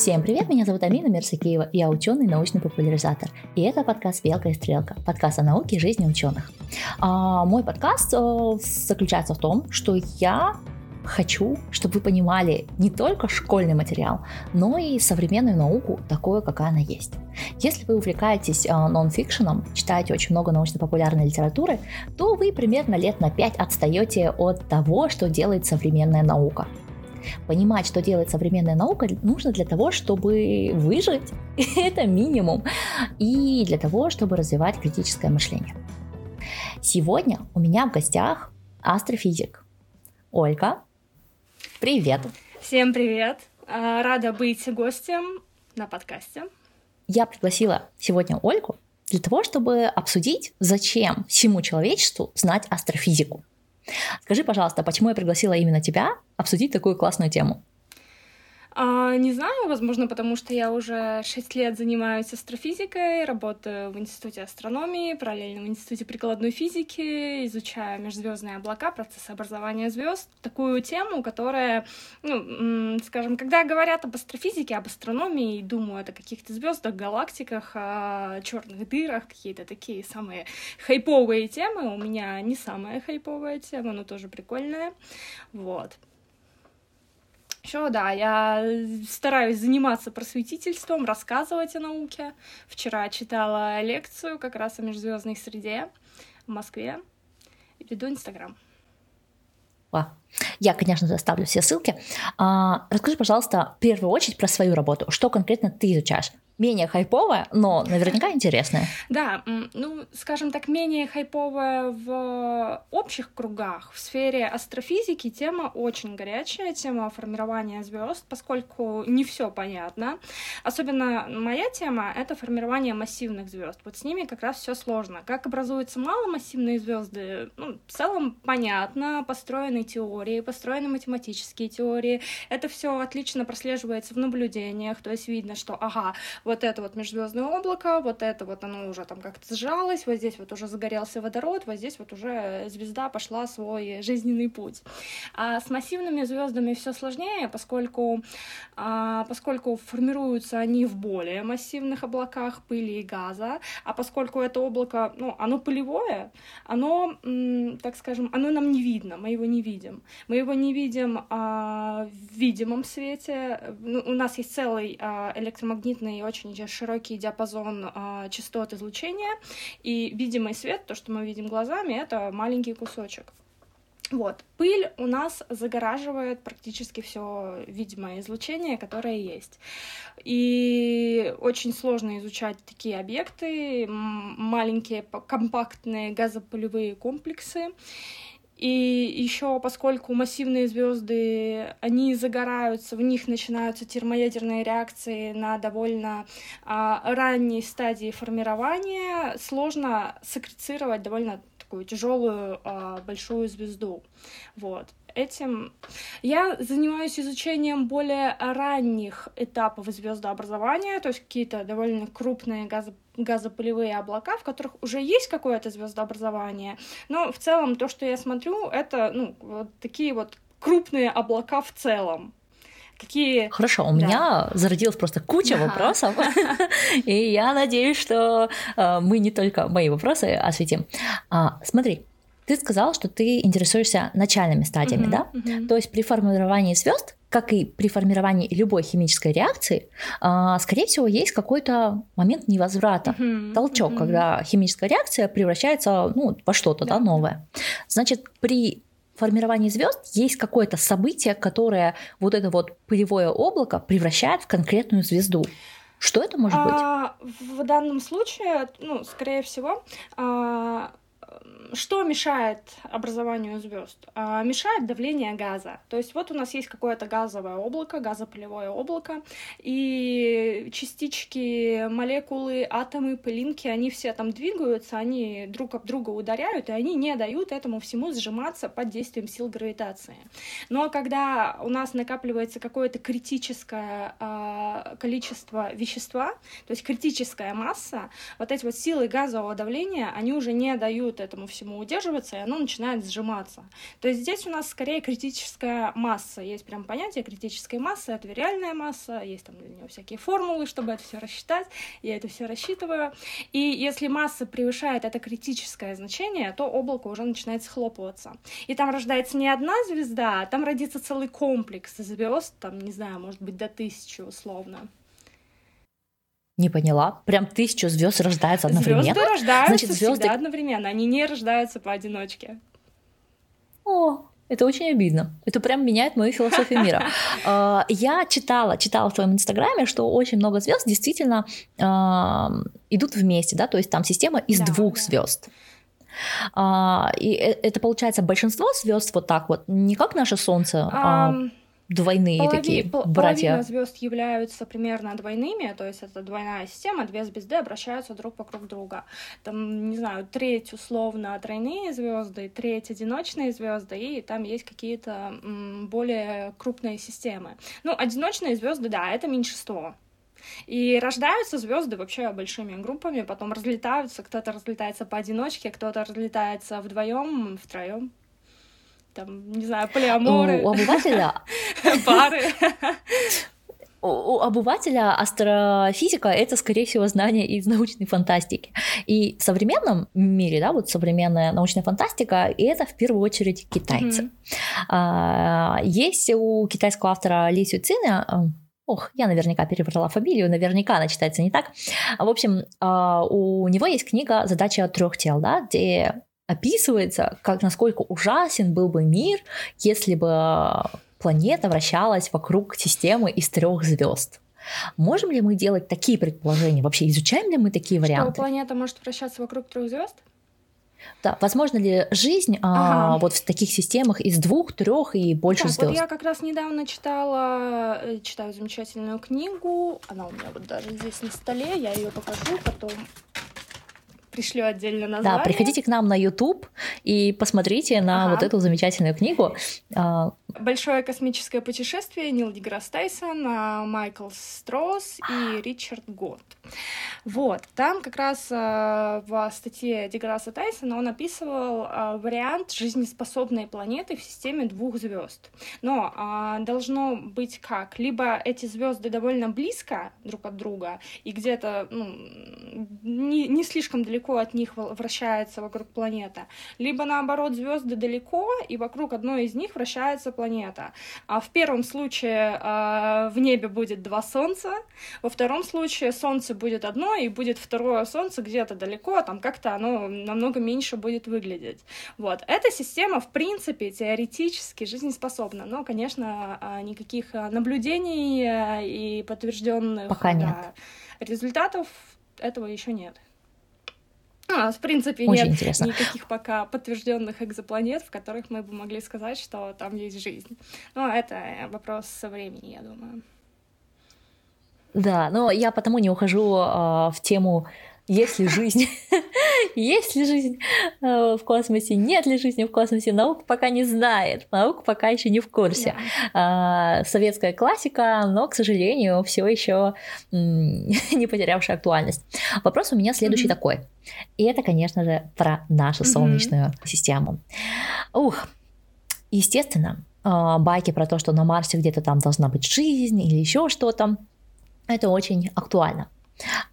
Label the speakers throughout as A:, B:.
A: Всем привет, меня зовут Амина Мерсакиева, я ученый научный популяризатор. И это подкаст «Белка и стрелка», подкаст о науке и жизни ученых. А, мой подкаст а, заключается в том, что я хочу, чтобы вы понимали не только школьный материал, но и современную науку, такое, какая она есть. Если вы увлекаетесь э, нонфикшеном, читаете очень много научно-популярной литературы, то вы примерно лет на 5 отстаете от того, что делает современная наука. Понимать, что делает современная наука, нужно для того, чтобы выжить, это минимум, и для того, чтобы развивать критическое мышление. Сегодня у меня в гостях астрофизик Ольга, Привет.
B: Всем привет. А, рада быть гостем на подкасте.
A: Я пригласила сегодня Ольгу для того, чтобы обсудить, зачем всему человечеству знать астрофизику. Скажи, пожалуйста, почему я пригласила именно тебя обсудить такую классную тему?
B: А, не знаю, возможно, потому что я уже 6 лет занимаюсь астрофизикой, работаю в Институте астрономии, параллельно в Институте прикладной физики, изучаю межзвездные облака, процессы образования звезд. Такую тему, которая, ну, скажем, когда говорят об астрофизике, об астрономии, думают о каких-то звездах, галактиках, о черных дырах, какие-то такие самые хайповые темы. У меня не самая хайповая тема, но тоже прикольная. Вот. Еще, да, я стараюсь заниматься просветительством, рассказывать о науке. Вчера читала лекцию как раз о межзвездной среде в Москве и веду Инстаграм.
A: Я, конечно же, оставлю все ссылки. А, расскажи, пожалуйста, в первую очередь про свою работу. Что конкретно ты изучаешь? Менее хайповая, но наверняка интересная.
B: Да, ну, скажем так, менее хайповая в общих кругах. В сфере астрофизики тема очень горячая, тема формирования звезд, поскольку не все понятно. Особенно моя тема — это формирование массивных звезд. Вот с ними как раз все сложно. Как образуются маломассивные звезды, ну, в целом понятно, построены теории, построены математические теории. Это все отлично прослеживается в наблюдениях, то есть видно, что, ага, вот это вот межзвездное облако, вот это вот оно уже там как-то сжалось, вот здесь вот уже загорелся водород, вот здесь вот уже звезда пошла свой жизненный путь. А с массивными звездами все сложнее, поскольку, а, поскольку формируются они в более массивных облаках пыли и газа, а поскольку это облако, ну, оно пылевое, оно, так скажем, оно нам не видно, мы его не видим. Мы его не видим а, в видимом свете. Ну, у нас есть целый а, электромагнитный очень очень широкий диапазон а, частот излучения, и видимый свет, то, что мы видим глазами, это маленький кусочек. Вот. Пыль у нас загораживает практически все видимое излучение, которое есть. И очень сложно изучать такие объекты, маленькие компактные газопылевые комплексы. И еще, поскольку массивные звезды, они загораются, в них начинаются термоядерные реакции на довольно а, ранней стадии формирования, сложно секрецировать довольно такую тяжелую а, большую звезду. Вот этим я занимаюсь изучением более ранних этапов звездообразования, то есть какие-то довольно крупные газо газопылевые облака, в которых уже есть какое-то звездообразование, но в целом то, что я смотрю, это ну, вот такие вот крупные облака в целом. Какие...
A: Хорошо, у да. меня зародилась просто куча ага. вопросов, и я надеюсь, что э, мы не только мои вопросы осветим. А, смотри, ты сказал, что ты интересуешься начальными стадиями, uh-huh, да? Uh-huh. То есть при формировании звезд, как и при формировании любой химической реакции, а, скорее всего, есть какой-то момент невозврата, uh-huh, толчок, uh-huh. когда химическая реакция превращается ну, во что-то да, да, новое. Значит, при формировании звезд есть какое-то событие, которое вот это вот пылевое облако превращает в конкретную звезду. Что это может а,
B: быть? В данном случае, ну, скорее всего, а, что мешает образованию звезд? А, мешает давление газа. То есть вот у нас есть какое-то газовое облако, газопылевое облако, и частички, молекулы, атомы, пылинки, они все там двигаются, они друг об друга ударяют, и они не дают этому всему сжиматься под действием сил гравитации. Но когда у нас накапливается какое-то критическое а, количество вещества, то есть критическая масса, вот эти вот силы газового давления, они уже не дают этому всему удерживаться, и оно начинает сжиматься. То есть здесь у нас скорее критическая масса. Есть прям понятие критической массы, это реальная масса, есть там для нее всякие формулы, чтобы это все рассчитать. Я это все рассчитываю. И если масса превышает это критическое значение, то облако уже начинает схлопываться. И там рождается не одна звезда, а там родится целый комплекс звезд, там, не знаю, может быть, до тысячи условно.
A: Не поняла. Прям тысячу звезд рождается одновременно.
B: Звезды рождаются Значит, звезды... всегда одновременно, они не рождаются поодиночке.
A: О, это очень обидно. Это прям меняет мою философию мира. А, я читала, читала в твоем инстаграме, что очень много звезд действительно идут вместе, да, то есть там система из да, двух да. звезд. А, и э, это получается большинство звезд вот так вот, не как наше Солнце. Um, двойные Полови... такие братья.
B: Половина звезд являются примерно двойными, то есть это двойная система, две звезды обращаются друг вокруг друга. Там, не знаю, треть условно тройные звезды, треть одиночные звезды, и там есть какие-то более крупные системы. Ну, одиночные звезды, да, это меньшинство. И рождаются звезды вообще большими группами, потом разлетаются, кто-то разлетается поодиночке, кто-то разлетается вдвоем, втроем там, не знаю, полиаморы.
A: У обывателя...
B: Пары.
A: У обывателя астрофизика — это, скорее всего, знание из научной фантастики. И в современном мире, да, вот современная научная фантастика, и это в первую очередь китайцы. Mm-hmm. Есть у китайского автора Ли Сюцина э, Ох, я наверняка перебрала фамилию, наверняка она читается не так. В общем, а, у него есть книга «Задача трех тел», да, где описывается, как насколько ужасен был бы мир, если бы планета вращалась вокруг системы из трех звезд. Можем ли мы делать такие предположения? Вообще изучаем ли мы такие варианты?
B: Что планета может вращаться вокруг трех звезд?
A: Да, возможно ли жизнь а, ага. а, вот в таких системах из двух, трех и больше так, звезд? Вот
B: я как раз недавно читала, э, читаю замечательную книгу, она у меня вот даже здесь на столе, я ее покажу потом пришлю отдельно название.
A: Да, приходите к нам на YouTube и посмотрите на ага. вот эту замечательную книгу. А,
B: Большое космическое путешествие Нил Деграсс Тайсон, а, Майкл Стросс и Ричард Гот. Вот, там как раз э, в статье Деграсса Тайсона он описывал вариант жизнеспособной планеты в системе двух звезд. Но должно быть как? Либо эти звезды довольно близко друг от друга, и где-то ну, не, не слишком далеко от них вращается вокруг планета, либо наоборот звезды далеко, и вокруг одной из них вращается планета. А в первом случае э, в небе будет два Солнца, во втором случае Солнце будет одно, и будет второе Солнце где-то далеко, а там как-то оно намного меньше будет выглядеть. Вот. Эта система, в принципе, теоретически жизнеспособна, но, конечно, а, никаких а, наблюдений и подтвержденных
A: Пока нет.
B: результатов этого еще нет. А, в принципе,
A: Очень
B: нет
A: интересно.
B: никаких пока подтвержденных экзопланет, в которых мы бы могли сказать, что там есть жизнь. Но это вопрос со времени, я думаю.
A: Да, но я потому не ухожу э, в тему есть ли жизнь, есть ли жизнь э, в космосе, нет ли жизни в космосе, наука пока не знает, наука пока еще не в курсе. Yeah. Э, советская классика, но, к сожалению, все еще не потерявшая актуальность. Вопрос у меня следующий mm-hmm. такой. И это, конечно же, про нашу mm-hmm. Солнечную систему. Ух, естественно, э, байки про то, что на Марсе где-то там должна быть жизнь или еще что-то, это очень актуально.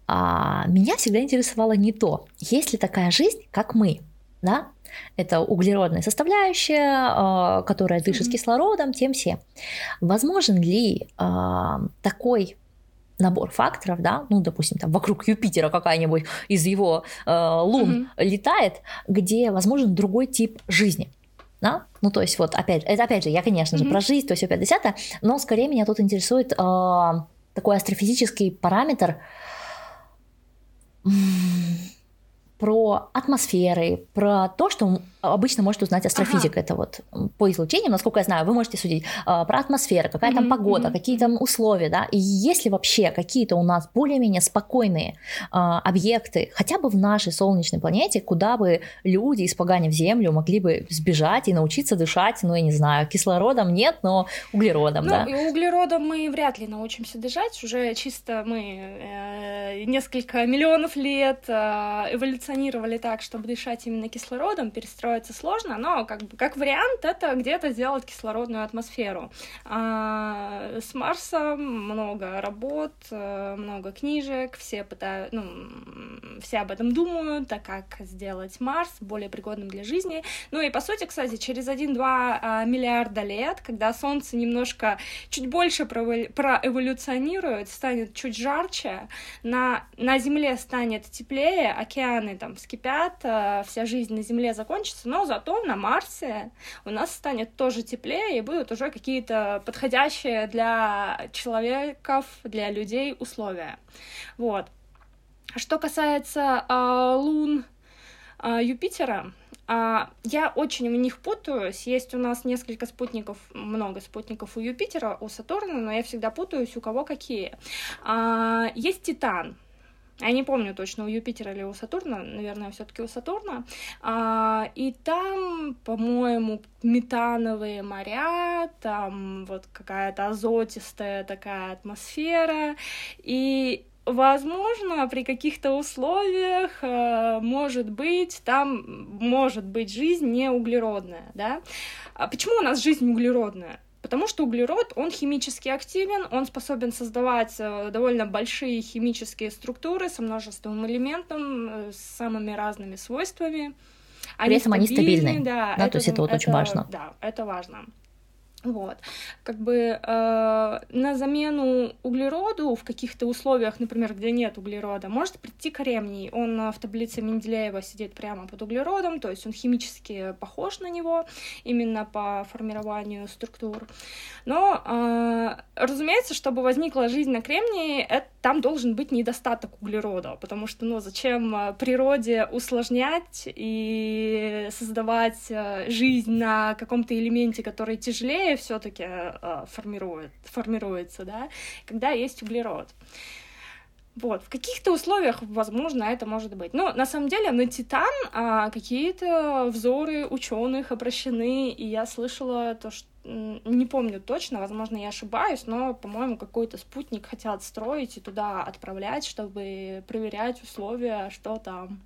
A: А меня всегда интересовало не то, есть ли такая жизнь, как мы, да? Это углеродная составляющая, а, которая дышит mm-hmm. кислородом, тем все. Возможен ли а, такой набор факторов, да, ну, допустим, там вокруг Юпитера какая-нибудь из его э, лун mm-hmm. летает, где возможен другой тип жизни. Да? Ну, то есть, вот, опять, это опять же, я, конечно mm-hmm. же, про жизнь, то есть, 50 но скорее меня тут интересует э, такой астрофизический параметр про атмосферы, про то, что обычно может узнать астрофизика. Ага. Это вот по излучениям, насколько я знаю, вы можете судить э, про атмосферу, какая mm-hmm. там погода, mm-hmm. какие там условия, да. И если вообще какие-то у нас более-менее спокойные э, объекты, хотя бы в нашей солнечной планете, куда бы люди, испоганив Землю, могли бы сбежать и научиться дышать, ну, я не знаю, кислородом нет, но углеродом,
B: ну,
A: да.
B: И углеродом мы вряд ли научимся дышать, уже чисто мы э, несколько миллионов лет э, эволюционировали так, чтобы дышать именно кислородом, перестроиться сложно, но как как вариант это где-то сделать кислородную атмосферу. А, с Марсом много работ, э, много книжек, все пытают, ну, все об этом думают, так как сделать Марс более пригодным для жизни. Ну и по сути, кстати, через 1-2 а, миллиарда лет, когда Солнце немножко чуть больше проэволюционирует, станет чуть жарче, на, на Земле станет теплее, океаны там вскипят, э, вся жизнь на Земле закончится, но зато на Марсе у нас станет тоже теплее и будут уже какие-то подходящие для человеков, для людей условия. Вот. Что касается э, лун э, Юпитера, а, я очень в них путаюсь. Есть у нас несколько спутников, много спутников у Юпитера, у Сатурна, но я всегда путаюсь, у кого какие. Есть Титан. Я не помню точно, у Юпитера или у Сатурна, наверное, все-таки у Сатурна. А, и там, по-моему, метановые моря, там вот какая-то азотистая такая атмосфера. И возможно, при каких-то условиях, э, может быть, там может быть жизнь не углеродная, да. А почему у нас жизнь углеродная? Потому что углерод, он химически активен, он способен создавать э, довольно большие химические структуры со множеством элементов, э, с самыми разными свойствами.
A: Они При этом они стабильны. Да, да это, то есть это вот
B: это,
A: очень важно.
B: Да, это важно. Вот. Как бы э, на замену углероду в каких-то условиях, например, где нет углерода, может прийти кремний. Он э, в таблице Менделеева сидит прямо под углеродом, то есть он химически похож на него именно по формированию структур. Но, э, разумеется, чтобы возникла жизнь на кремнии, это, там должен быть недостаток углерода, потому что, ну, зачем э, природе усложнять и создавать э, жизнь на каком-то элементе, который тяжелее, быстрее все-таки э, формирует, формируется, да, когда есть углерод. Вот, в каких-то условиях, возможно, это может быть. Но на самом деле на Титан а, какие-то взоры ученых обращены, и я слышала то, что не помню точно, возможно, я ошибаюсь, но, по-моему, какой-то спутник хотят строить и туда отправлять, чтобы проверять условия, что там.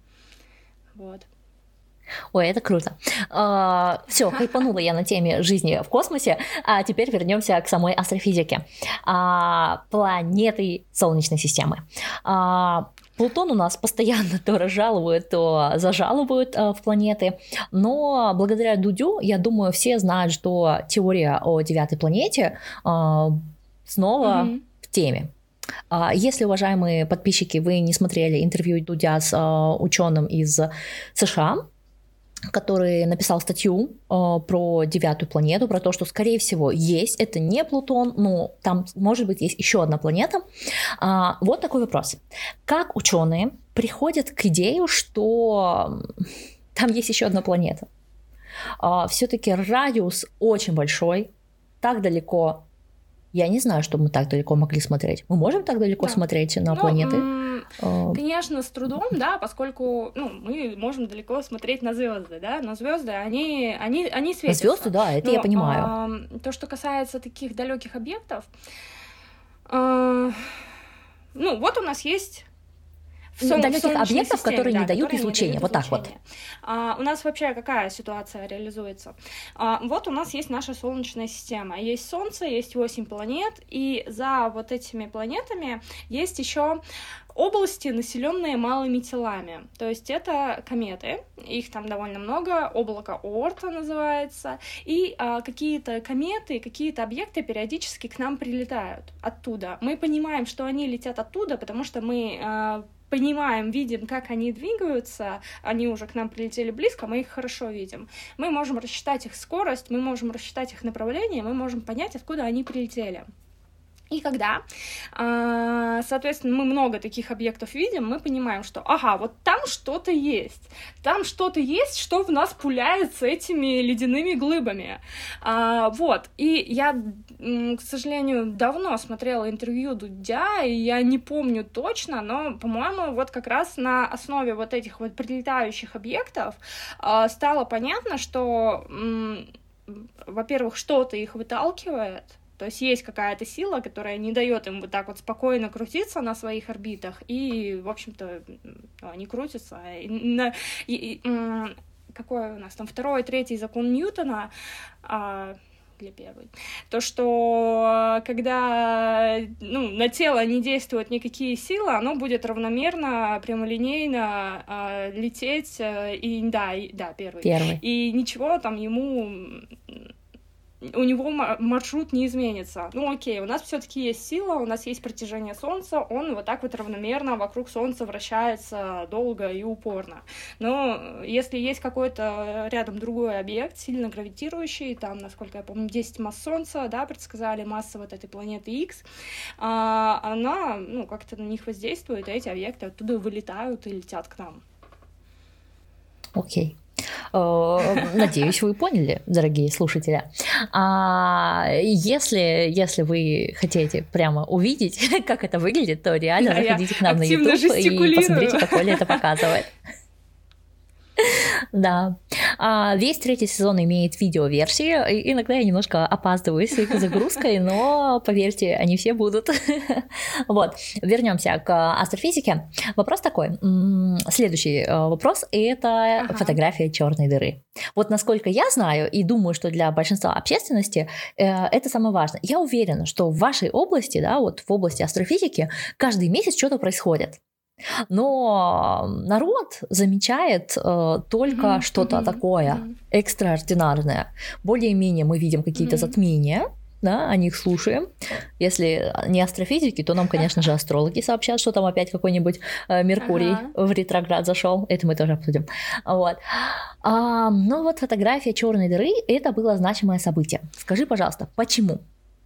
B: Вот.
A: Ой, это круто. А, все, хайпанула я на теме жизни в космосе, а теперь вернемся к самой астрофизике. А, планеты Солнечной системы. А, Плутон у нас постоянно то разжалуют, то зажалуют а, в планеты, но благодаря Дудю, я думаю, все знают, что теория о девятой планете а, снова mm-hmm. в теме. А, если, уважаемые подписчики, вы не смотрели интервью Дудя с а, ученым из США, который написал статью э, про девятую планету, про то, что, скорее всего, есть, это не Плутон, но там, может быть, есть еще одна планета. А, вот такой вопрос. Как ученые приходят к идее, что там есть еще одна планета? А, все-таки радиус очень большой, так далеко я не знаю, что мы так далеко могли смотреть. Мы можем так далеко да. смотреть на ну, планеты?
B: А. Конечно, с трудом, да, поскольку ну, мы можем далеко смотреть на звезды, да, но звезды, они, они, они светятся.
A: Звезды, да, это но, я понимаю.
B: А, то, что касается таких далеких объектов, а, ну, вот у нас есть
A: Сон, далеких объектов, системе, которые да, не дают излучения. Вот так вот.
B: А, у нас вообще какая ситуация реализуется? А, вот у нас есть наша Солнечная система. Есть Солнце, есть 8 планет, и за вот этими планетами есть еще области, населенные малыми телами. То есть это кометы, их там довольно много, облако Орта называется, и а, какие-то кометы, какие-то объекты периодически к нам прилетают оттуда. Мы понимаем, что они летят оттуда, потому что мы а, понимаем, видим, как они двигаются, они уже к нам прилетели близко, мы их хорошо видим. Мы можем рассчитать их скорость, мы можем рассчитать их направление, мы можем понять, откуда они прилетели. И когда, а, соответственно, мы много таких объектов видим, мы понимаем, что, ага, вот там что-то есть, там что-то есть, что в нас пуляет с этими ледяными глыбами. А, вот, и я, к сожалению, давно смотрела интервью Дудя, и я не помню точно, но, по-моему, вот как раз на основе вот этих вот прилетающих объектов а, стало понятно, что, во-первых, что-то их выталкивает, то есть есть какая-то сила, которая не дает им вот так вот спокойно крутиться на своих орбитах, и, в общем-то, они крутятся. И, и, и, какой у нас там второй, третий закон Ньютона, а, для первой. То, что когда ну, на тело не действуют никакие силы, оно будет равномерно, прямолинейно э, лететь. Э, и да, и, да, первый.
A: Первый.
B: И ничего там ему у него маршрут не изменится. Ну окей, у нас все-таки есть сила, у нас есть притяжение Солнца, он вот так вот равномерно вокруг Солнца вращается долго и упорно. Но если есть какой-то рядом другой объект, сильно гравитирующий, там, насколько я помню, 10 масс Солнца, да, предсказали масса вот этой планеты X, а, она, ну, как-то на них воздействует, и эти объекты оттуда вылетают и летят к нам.
A: Окей. Э, надеюсь, вы поняли, дорогие слушатели. А если, если вы хотите прямо увидеть, как это выглядит, то реально да, заходите к нам на YouTube и посмотрите, как Оля это показывает. Да. А, весь третий сезон имеет видеоверсии. Иногда я немножко опаздываю с их загрузкой, но поверьте, они все будут. Вот. Вернемся к астрофизике. Вопрос такой. Следующий э, вопрос это ага. фотография черной дыры. Вот насколько я знаю и думаю, что для большинства общественности э, это самое важное. Я уверена, что в вашей области, да, вот в области астрофизики, каждый месяц что-то происходит. Но народ замечает э, только mm-hmm. что-то mm-hmm. такое mm-hmm. экстраординарное. Более-менее мы видим какие-то mm-hmm. затмения, да, о них слушаем. Если не астрофизики, то нам, конечно же, астрологи сообщат, что там опять какой-нибудь э, Меркурий ага. в ретроград зашел. Это мы тоже обсудим. Вот. А, ну вот фотография черной дыры это было значимое событие. Скажи, пожалуйста, почему?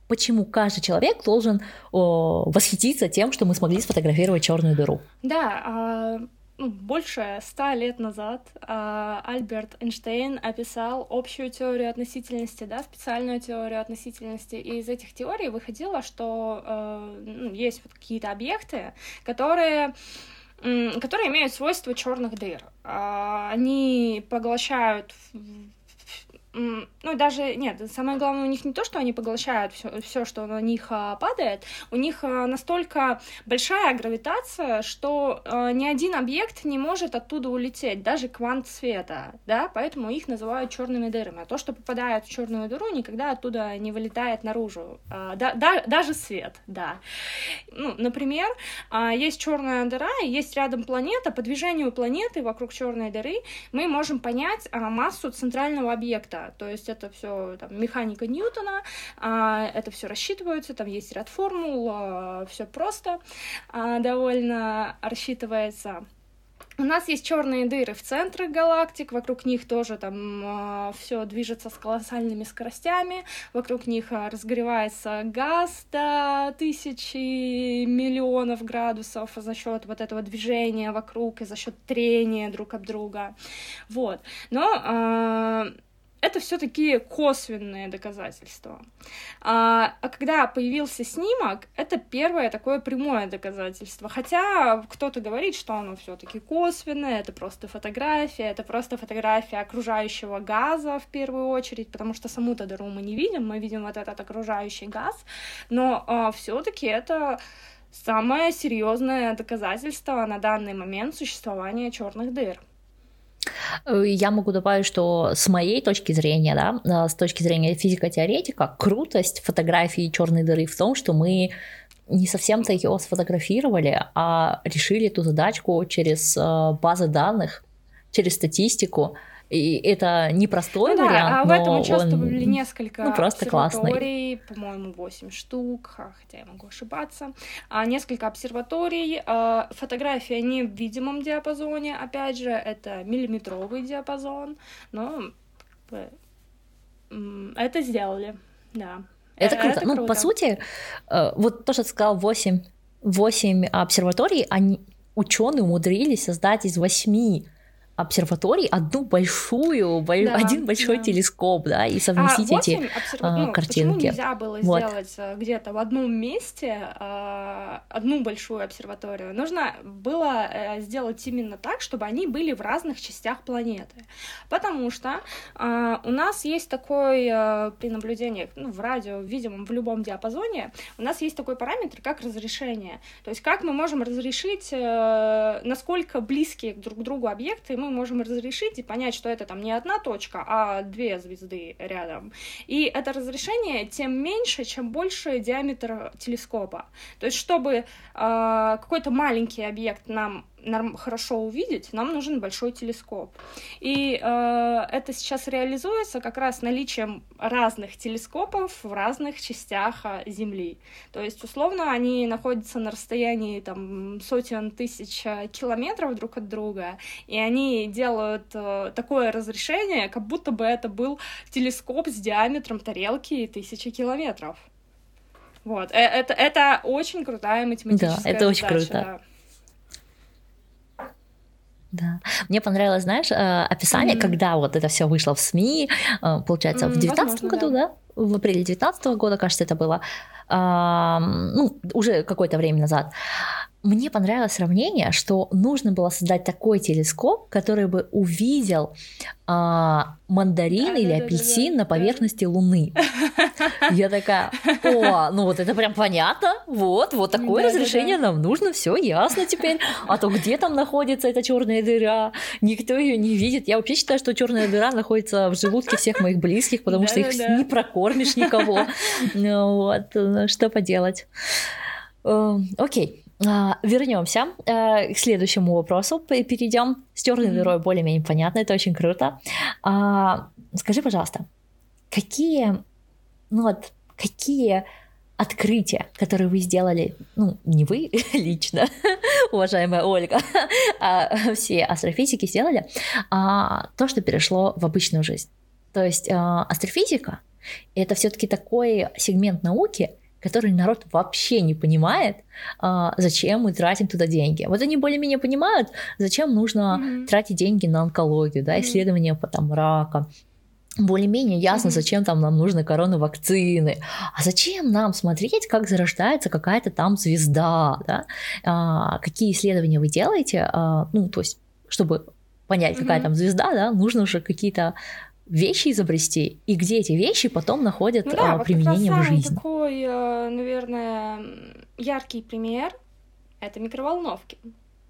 A: Почему каждый человек должен о, восхититься тем, что мы смогли сфотографировать черную дыру.
B: Да, а, ну, больше ста лет назад а, Альберт Эйнштейн описал общую теорию относительности, да, специальную теорию относительности, и из этих теорий выходило, что а, есть вот какие-то объекты, которые которые имеют свойства черных дыр. А, они поглощают ну, даже, нет, самое главное у них не то, что они поглощают все, все что на них а, падает, у них а, настолько большая гравитация, что а, ни один объект не может оттуда улететь, даже квант света, да, поэтому их называют черными дырами. А то, что попадает в черную дыру, никогда оттуда не вылетает наружу, да, да, даже свет, да. Ну, например, есть черная дыра, есть рядом планета, по движению планеты вокруг черной дыры мы можем понять массу центрального объекта, то есть это все механика Ньютона, а, это все рассчитывается, там есть ряд формул, а, все просто а, довольно рассчитывается. У нас есть черные дыры в центрах галактик, вокруг них тоже там э, все движется с колоссальными скоростями, вокруг них э, разогревается газ до тысячи миллионов градусов за счет вот этого движения вокруг и за счет трения друг об друга. Вот. Но э, это все-таки косвенные доказательства. А, а когда появился снимок, это первое такое прямое доказательство. Хотя кто-то говорит, что оно все-таки косвенное, это просто фотография, это просто фотография окружающего газа в первую очередь, потому что саму-то дыру мы не видим, мы видим вот этот окружающий газ, но а, все-таки это самое серьезное доказательство на данный момент существования черных дыр.
A: Э, я могу добавить, что с моей точки зрения, да, э, с точки зрения физико-теоретика, крутость фотографии черной дыры в том, что мы не совсем-то ее сфотографировали, а решили эту задачку через э, базы данных, через статистику, и это непростой ну, вариант, да, а в этом
B: участвовали
A: он,
B: несколько ну, просто классный. по-моему, 8 штук, хотя я могу ошибаться. А, несколько обсерваторий. А, фотографии, они в видимом диапазоне, опять же, это миллиметровый диапазон, но это сделали, да.
A: Это круто. Это ну, круто. по сути, э, вот то, что ты сказал, 8, 8 обсерваторий, они ученые умудрились создать из 8 обсерваторий одну большую, да, один большой да. телескоп, да, и совместить а, эти обсерв... а, ну, картинки.
B: Почему нельзя было вот. сделать э, где-то в одном месте а, одну большую обсерваторию? Нужно было э, сделать именно так, чтобы они были в разных частях планеты, потому что а, у нас есть такой а, при наблюдении ну, в радио, видимом в любом диапазоне, у нас есть такой параметр, как разрешение, то есть как мы можем разрешить, а, насколько близкие друг к другу объекты мы мы можем разрешить и понять, что это там не одна точка, а две звезды рядом. И это разрешение тем меньше, чем больше диаметр телескопа. То есть, чтобы э, какой-то маленький объект нам хорошо увидеть, нам нужен большой телескоп. И э, это сейчас реализуется как раз наличием разных телескопов в разных частях э, Земли. То есть, условно, они находятся на расстоянии там, сотен тысяч э, километров друг от друга, и они делают э, такое разрешение, как будто бы это был телескоп с диаметром тарелки тысячи километров. Вот, э, это, это очень крутая математическая
A: Да, это
B: задача,
A: очень круто. Да. Да. Мне понравилось, знаешь, э, описание, mm-hmm. когда вот это все вышло в СМИ, э, получается, mm-hmm, в 2019 году, да. да? В апреле 2019 года, кажется, это было, ну, уже какое-то время назад. Мне понравилось сравнение, что нужно было создать такой телескоп, который бы увидел а, мандарин да, или да, апельсин да, на поверхности Луны. Я такая, о, ну вот это прям понятно, вот, вот такое разрешение нам нужно, все ясно теперь. А то где там находится эта черная дыра, никто ее не видит. Я вообще считаю, что черная дыра находится в желудке всех моих близких, потому что их не прокормишь никого. Ну вот, что поделать. Эм, окей. А, вернемся э, к следующему вопросу. Перейдем. С черной дырой более-менее понятно, это очень круто. А, скажи, пожалуйста, какие, ну вот, какие открытия, которые вы сделали, ну, не вы лично, уважаемая Ольга, а все астрофизики сделали, а, то, что перешло в обычную жизнь. То есть а, астрофизика — это все-таки такой сегмент науки, который народ вообще не понимает, а, зачем мы тратим туда деньги. Вот они более-менее понимают, зачем нужно mm-hmm. тратить деньги на онкологию, да, исследования mm-hmm. там, рака, более-менее ясно, зачем там нам нужны короны вакцины, а зачем нам смотреть, как зарождается какая-то там звезда, да? а, какие исследования вы делаете, а, ну, то есть, чтобы понять, какая mm-hmm. там звезда, да, нужно уже какие-то вещи изобрести, и где эти вещи потом находят ну, да, а, применение вот в жизни.
B: такой, э, наверное, яркий пример — это микроволновки.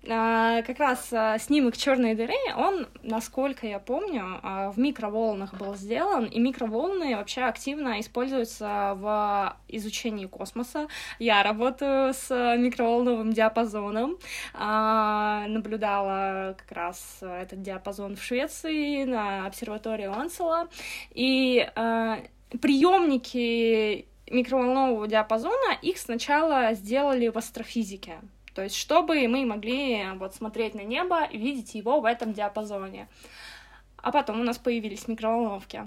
B: А, как раз а, снимок черной дыры, он, насколько я помню, а, в микроволнах был сделан, и микроволны вообще активно используются в изучении космоса. Я работаю с микроволновым диапазоном, наблюдала как раз этот диапазон в Швеции на обсерватории Онсела, и приемники микроволнового диапазона их сначала сделали в астрофизике. То есть, чтобы мы могли вот смотреть на небо и видеть его в этом диапазоне. А потом у нас появились микроволновки.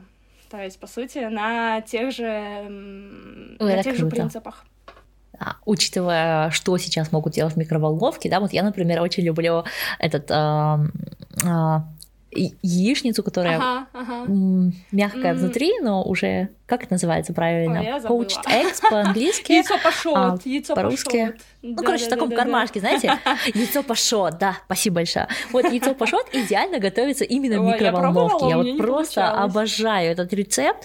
B: То есть, по сути, на тех же, Ой, на тех круто. же принципах.
A: А, учитывая, что сейчас могут делать микроволновки, да, вот я, например, очень люблю этот э, э, яичницу, которая ага, ага. мягкая mm. внутри, но уже как это называется правильно? Ой, Poached eggs по-английски.
B: Яйцо пашот, а, яйцо
A: по-русски. Ну, короче, да, в таком да, кармашке, знаете, яйцо пашот, да, спасибо большое. Вот яйцо пашот идеально готовится именно в микроволновке. Я вот просто обожаю этот рецепт.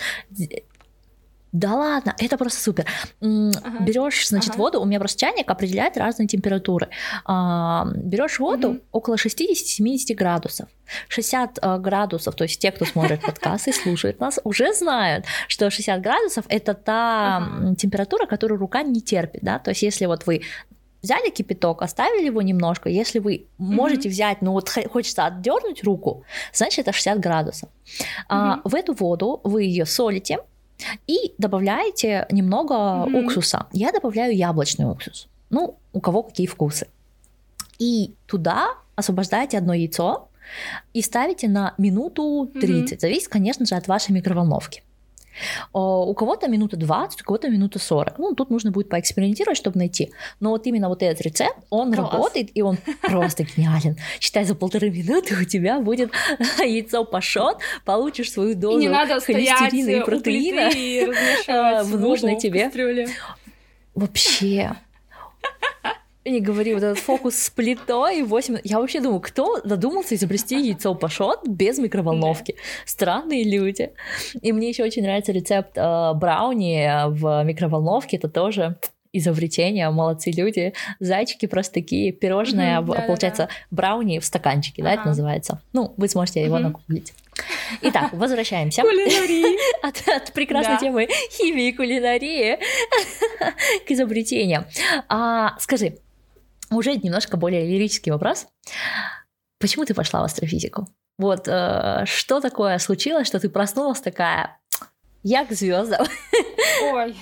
A: Да ладно, это просто супер. Ага. Берешь, значит, ага. воду, у меня просто чайник определяет разные температуры. А, берешь воду угу. около 60-70 градусов. 60 а, градусов, то есть те, кто смотрит подкаст и слушает нас, уже знают, что 60 градусов это та ага. температура, которую рука не терпит, да, то есть если вот вы взяли кипяток, оставили его немножко, если вы можете mm-hmm. взять, ну вот хочется отдернуть руку, значит это 60 градусов. Mm-hmm. А, в эту воду вы ее солите, и добавляете немного mm-hmm. уксуса. Я добавляю яблочный уксус. Ну, у кого какие вкусы. И туда освобождаете одно яйцо и ставите на минуту 30. Mm-hmm. Зависит, конечно же, от вашей микроволновки. У кого-то минута 20, у кого-то минута 40. Ну, тут нужно будет поэкспериментировать, чтобы найти. Но вот именно вот этот рецепт, он Класс. работает, и он просто гениален. Считай, за полторы минуты у тебя будет яйцо пашот, получишь свою дозу и не надо холестерина и протеина и в нужной тебе. Вообще, не говори, вот этот фокус с плитой 8... Я вообще думаю, кто додумался изобрести яйцо пашот без микроволновки? Странные люди. И мне еще очень нравится рецепт э, брауни в микроволновке. Это тоже изобретение, молодцы люди. Зайчики просто такие, пирожное, mm-hmm, получается, да, да. брауни в стаканчике, ага. да, это называется. Ну, вы сможете его mm-hmm. нагуглить. Итак, возвращаемся. от, от прекрасной да. темы химии и кулинарии к изобретениям. А, скажи, уже немножко более лирический вопрос. Почему ты пошла в астрофизику? Вот э, что такое случилось, что ты проснулась такая, я к звездам.
B: Ой.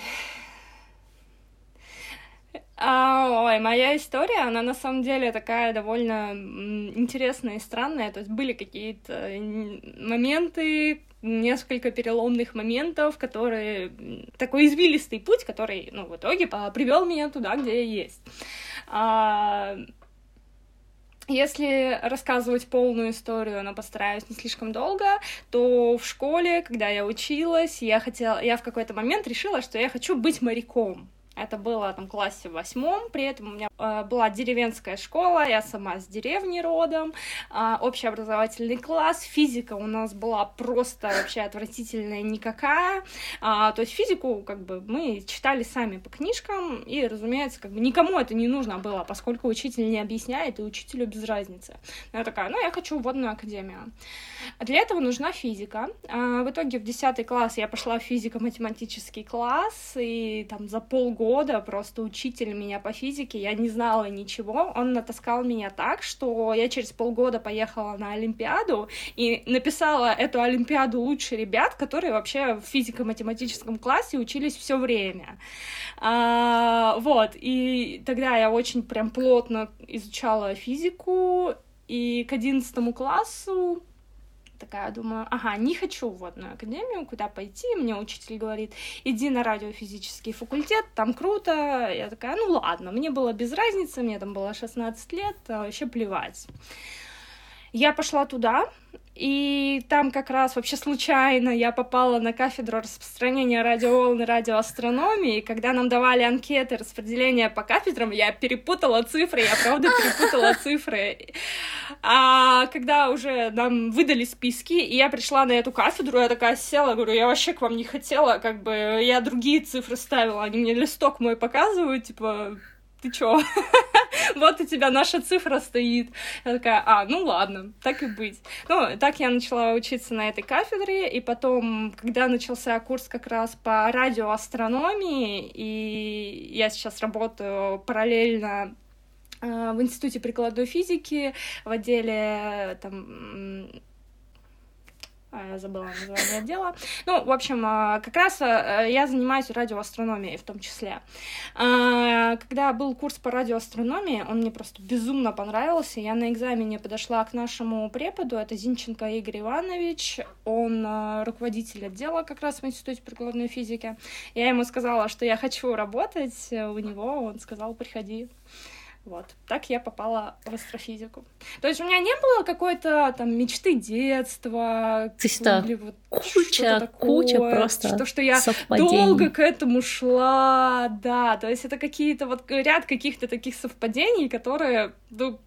B: А, ой, моя история, она на самом деле такая довольно интересная и странная. То есть были какие-то моменты, несколько переломных моментов, которые такой извилистый путь, который, ну, в итоге привел меня туда, где я есть. А, если рассказывать полную историю, но постараюсь не слишком долго, то в школе, когда я училась, я хотела, я в какой-то момент решила, что я хочу быть моряком. Это было там классе восьмом, при этом у меня э, была деревенская школа, я сама с деревни родом, э, общеобразовательный класс, физика у нас была просто вообще отвратительная никакая, э, то есть физику как бы мы читали сами по книжкам, и, разумеется, как бы никому это не нужно было, поскольку учитель не объясняет, и учителю без разницы. Но я такая, ну, я хочу водную академию. Для этого нужна физика. Э, в итоге в десятый класс я пошла в физико-математический класс, и там за полгода года просто учитель меня по физике, я не знала ничего, он натаскал меня так, что я через полгода поехала на Олимпиаду и написала эту Олимпиаду лучше ребят, которые вообще в физико-математическом классе учились все время. А, вот, и тогда я очень прям плотно изучала физику, и к одиннадцатому классу такая думаю, ага, не хочу в водную академию, куда пойти, мне учитель говорит, иди на радиофизический факультет, там круто, я такая, ну ладно, мне было без разницы, мне там было 16 лет, а вообще плевать. Я пошла туда, и там как раз вообще случайно я попала на кафедру распространения радиоволн и радиоастрономии, и когда нам давали анкеты распределения по кафедрам, я перепутала цифры, я правда перепутала цифры. А когда уже нам выдали списки, и я пришла на эту кафедру, я такая села, говорю, я вообще к вам не хотела, как бы я другие цифры ставила, они мне листок мой показывают, типа, ты чё? вот у тебя наша цифра стоит. Я такая, а, ну ладно, так и быть. Ну, так я начала учиться на этой кафедре, и потом, когда начался курс как раз по радиоастрономии, и я сейчас работаю параллельно в Институте прикладной физики в отделе там а, я забыла название отдела. Ну, в общем, а, как раз я занимаюсь радиоастрономией в том числе. Когда был курс по радиоастрономии, он мне просто безумно понравился. Я на экзамене подошла к нашему преподу, это Зинченко Игорь Иванович, он руководитель отдела как раз в Институте прикладной физики. Я ему сказала, что я хочу работать у него, он сказал, приходи. Вот, так я попала в астрофизику. То есть у меня не было какой-то там мечты детства.
A: То есть да, вот куча, такое, куча просто
B: что, что я долго к этому шла, да. То есть это какие-то вот ряд каких-то таких совпадений, которые, ну,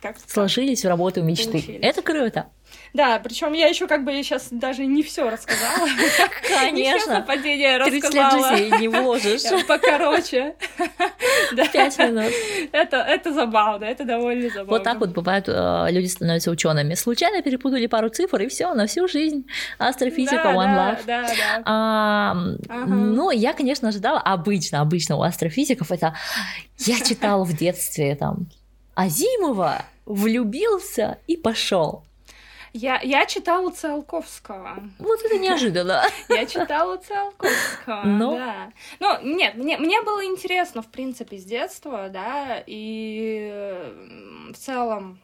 A: как сложились в работу мечты. Получились. Это круто.
B: Да, причем я еще как бы сейчас даже не все рассказала.
A: Конечно.
B: Падение рассказала.
A: 30 лет не вложишь.
B: Покороче.
A: Пять минут.
B: Это, это забавно, это довольно забавно.
A: Вот так вот бывают, э, люди становятся учеными. Случайно перепутали пару цифр, и все, на всю жизнь. Астрофизика, one love.
B: Да, да,
A: а, Ну, я, конечно, ожидала, обычно, обычно у астрофизиков это... Я читала в детстве там Азимова, влюбился и пошел.
B: Я, я читала Циолковского.
A: Вот это неожиданно.
B: Я читала Циолковского, Но... да. Ну, нет, мне, мне было интересно, в принципе, с детства, да, и в целом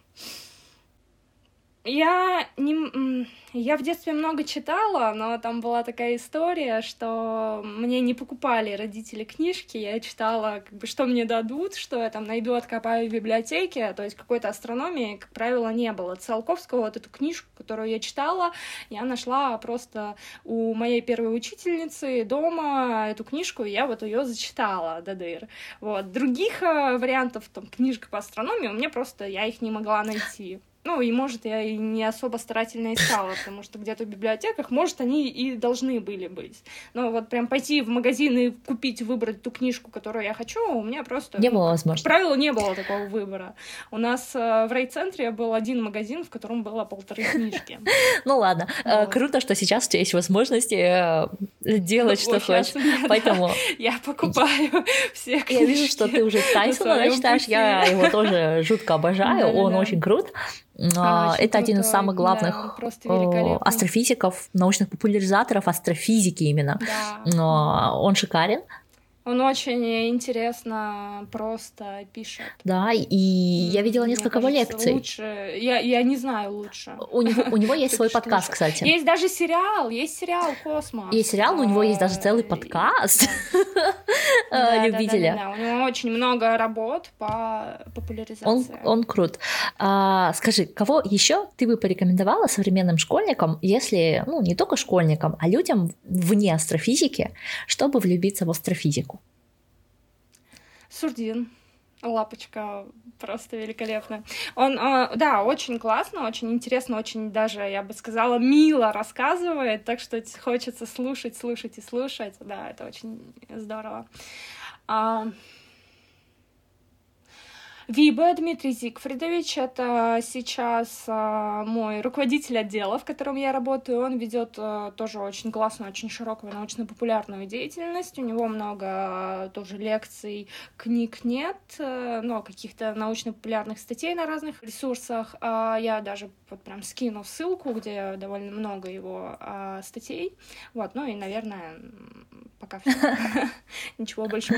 B: Я не... Я в детстве много читала, но там была такая история, что мне не покупали родители книжки, я читала, как бы, что мне дадут, что я там найду, откопаю в библиотеке, то есть какой-то астрономии, как правило, не было. Циолковского, вот эту книжку, которую я читала, я нашла просто у моей первой учительницы дома эту книжку, и я вот ее зачитала до дыр. Вот. Других э, вариантов, там, книжек по астрономии у меня просто, я их не могла найти. Ну, и, может, я и не особо старательно искала, потому что где-то в библиотеках, может, они и должны были быть. Но вот прям пойти в магазин и купить, выбрать ту книжку, которую я хочу, у меня просто...
A: Не было возможности.
B: Правило, не было такого выбора. У нас э, в райцентре был один магазин, в котором было полторы книжки.
A: Ну, ладно. Э, круто, что сейчас у тебя есть возможности э, делать, что хочешь. Поэтому...
B: Я покупаю все книжки.
A: Я вижу, что ты уже Тайсона читаешь. Я его тоже жутко обожаю. Он очень крут. А, это один из самых главных да, астрофизиков, научных популяризаторов астрофизики именно. Да. Он шикарен.
B: Он очень интересно просто пишет.
A: Да, и я видела несколько его лекций.
B: Лучше, я, я не знаю лучше.
A: У него, у него есть свой подкаст, кстати.
B: Есть даже сериал, есть сериал «Космос».
A: Есть сериал, но у него есть даже целый подкаст любителя.
B: Да, у него очень много работ по популяризации.
A: Он, он крут. А, скажи, кого еще ты бы порекомендовала современным школьникам, если, ну, не только школьникам, а людям вне астрофизики, чтобы влюбиться в астрофизику?
B: Сурдин. Лапочка просто великолепная. Он, э, да, очень классно, очень интересно, очень даже, я бы сказала, мило рассказывает, так что хочется слушать, слушать и слушать. Да, это очень здорово. Виба Дмитрий Зигфридович, это сейчас а, мой руководитель отдела, в котором я работаю. Он ведет а, тоже очень классную, очень широкую научно-популярную деятельность. У него много а, тоже лекций, книг нет, но каких-то научно-популярных статей на разных ресурсах. Я даже вот прям скину ссылку, где довольно много его статей. Вот, ну и, наверное, пока все. Ничего больше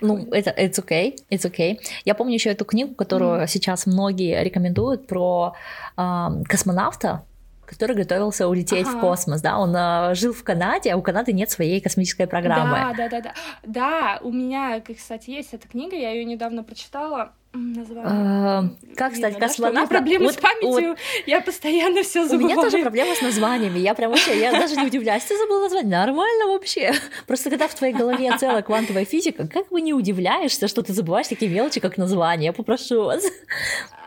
A: Ну, это it's okay, it's okay. Я помню еще эту книгу, которую mm. сейчас многие рекомендуют про э, космонавта, который готовился улететь ага. в космос, да, он э, жил в Канаде, а у Канады нет своей космической программы.
B: Да, да, да, да. Да, у меня, кстати, есть эта книга, я ее недавно прочитала.
A: А, как стать космонавтом?
B: проблемы с памятью, я постоянно все забываю.
A: У меня тоже проблемы с названиями. Я прям вообще, я даже не удивляюсь, ты забыла название. Нормально вообще. Просто когда в твоей голове целая квантовая физика, как бы не удивляешься, что ты забываешь такие мелочи, как название. Я попрошу вас.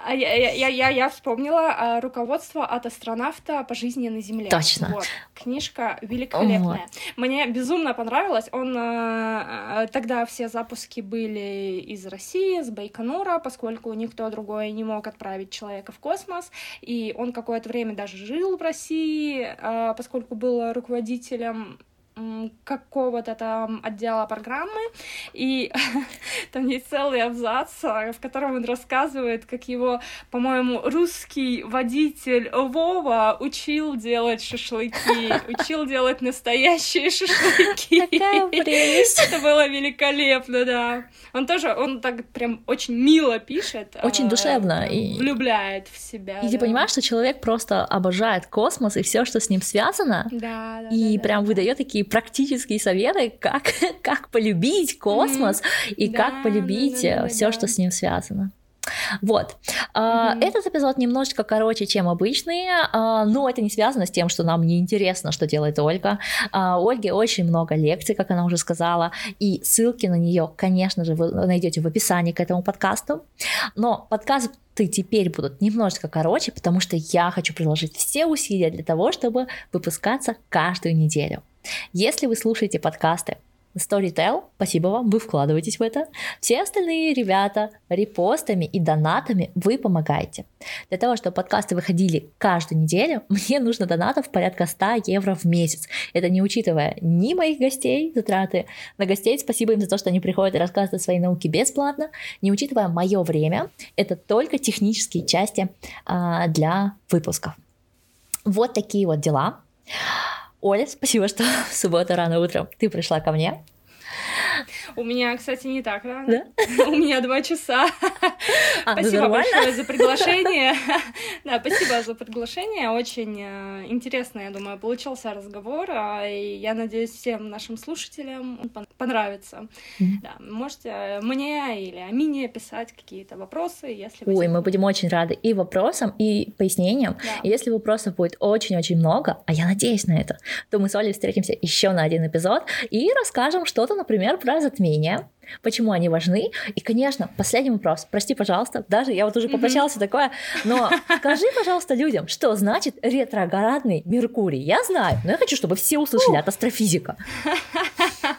B: А я, я, я, я вспомнила а, руководство от астронавта по жизни на Земле.
A: Точно.
B: Вот. Книжка великолепная. Вот. Мне безумно понравилось. Он а, тогда все запуски были из России, с Байконура, поскольку никто другой не мог отправить человека в космос. И он какое-то время даже жил в России, а, поскольку был руководителем какого-то там отдела программы, и там есть целый абзац, в котором он рассказывает, как его, по-моему, русский водитель Вова учил делать шашлыки, учил делать настоящие шашлыки. Это было великолепно, да. Он тоже, он так прям очень мило пишет.
A: Очень а, душевно. И...
B: Влюбляет в себя.
A: И да. ты понимаешь, что человек просто обожает космос и все, что с ним связано.
B: Да, да.
A: И
B: да,
A: прям
B: да,
A: выдает такие практические советы, как, как полюбить космос mm-hmm. и да, как полюбить да, да, да, все, да. что с ним связано. Вот. Mm-hmm. Этот эпизод немножечко короче, чем обычный, а, но это не связано с тем, что нам не интересно, что делает Ольга. А, Ольге очень много лекций, как она уже сказала, и ссылки на нее, конечно же, вы найдете в описании к этому подкасту. Но подкасты теперь будут немножечко короче, потому что я хочу приложить все усилия для того, чтобы выпускаться каждую неделю. Если вы слушаете подкасты Storytel, спасибо вам, вы вкладываетесь в это. Все остальные ребята репостами и донатами вы помогаете. Для того, чтобы подкасты выходили каждую неделю, мне нужно донатов порядка 100 евро в месяц. Это не учитывая ни моих гостей, затраты на гостей, спасибо им за то, что они приходят и рассказывают свои науки бесплатно, не учитывая мое время, это только технические части а, для выпусков. Вот такие вот дела. Оля, спасибо, что в субботу рано утром ты пришла ко мне.
B: У меня, кстати, не так рано. Да? У меня два часа. А, ну спасибо большое за приглашение. Да, спасибо за приглашение. Очень э, интересно, я думаю, получился разговор. А, и я надеюсь, всем нашим слушателям понравится. Да, можете мне или Амине писать какие-то вопросы, если
A: Ой, мы будем очень рады и вопросам, и пояснениям. Если вопросов будет очень-очень много, а я надеюсь на это, то мы с Олей встретимся еще на один эпизод и расскажем что-то, например, про затмение, почему они важны. И, конечно, последний вопрос. Прости, пожалуйста, даже я вот уже попрощалась mm-hmm. такое, но скажи, пожалуйста, людям, что значит ретроградный Меркурий? Я знаю, но я хочу, чтобы все услышали от астрофизика.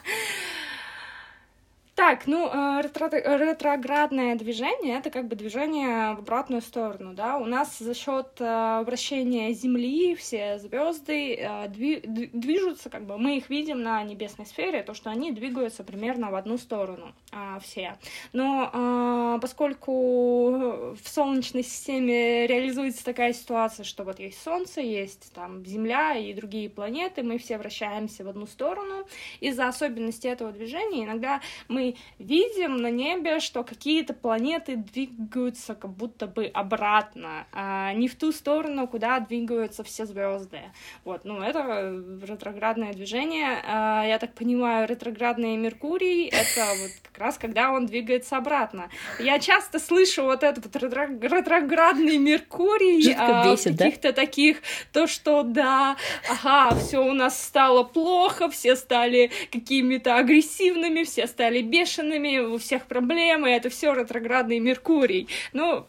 B: Так, ну, э, ретро ретроградное движение это как бы движение в обратную сторону, да. У нас за счет э, вращения Земли все звезды э, движутся, как бы мы их видим на небесной сфере, то, что они двигаются примерно в одну сторону все. Но поскольку в Солнечной системе реализуется такая ситуация, что вот есть Солнце, есть там Земля и другие планеты, мы все вращаемся в одну сторону, из-за особенностей этого движения иногда мы видим на небе, что какие-то планеты двигаются как будто бы обратно, а не в ту сторону, куда двигаются все звезды. Вот, ну, это ретроградное движение. А, я так понимаю, ретроградный Меркурий — это вот как раз когда он двигается обратно. Я часто слышу вот этот вот ретроградный Меркурий а, бесит, в каких-то да? таких, то, что да, ага, все у нас стало плохо, все стали какими-то агрессивными, все стали бедными, бешеными, у всех проблемы, это все ретроградный Меркурий. Ну,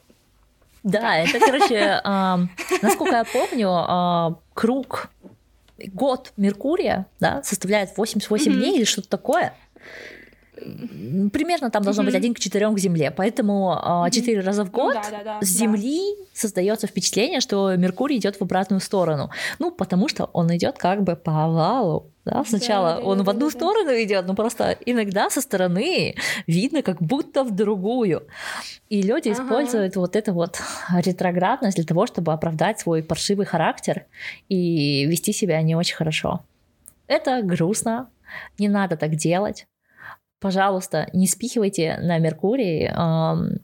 A: да, это, короче, насколько я помню, круг год Меркурия, да, составляет 88 дней или что-то такое примерно там должно быть один к четырем к Земле, поэтому а, четыре раза в ну год ну, да, да, да, с Земли да. создается впечатление, что Меркурий идет в обратную сторону. Ну, потому что он идет как бы по овалу. Да, сначала да, он да, в одну да, сторону да. идет, но просто иногда со стороны видно, как будто в другую. И люди ага. используют вот эту вот ретроградность для того, чтобы оправдать свой паршивый характер и вести себя не очень хорошо. Это грустно, не надо так делать пожалуйста, не спихивайте на Меркурий эм,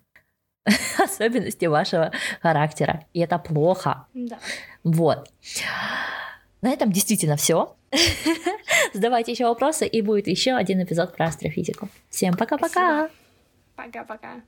A: особенности вашего характера. И это плохо.
B: Да.
A: Вот. На этом действительно все. Задавайте еще вопросы, и будет еще один эпизод про астрофизику. Всем пока-пока.
B: Пока-пока.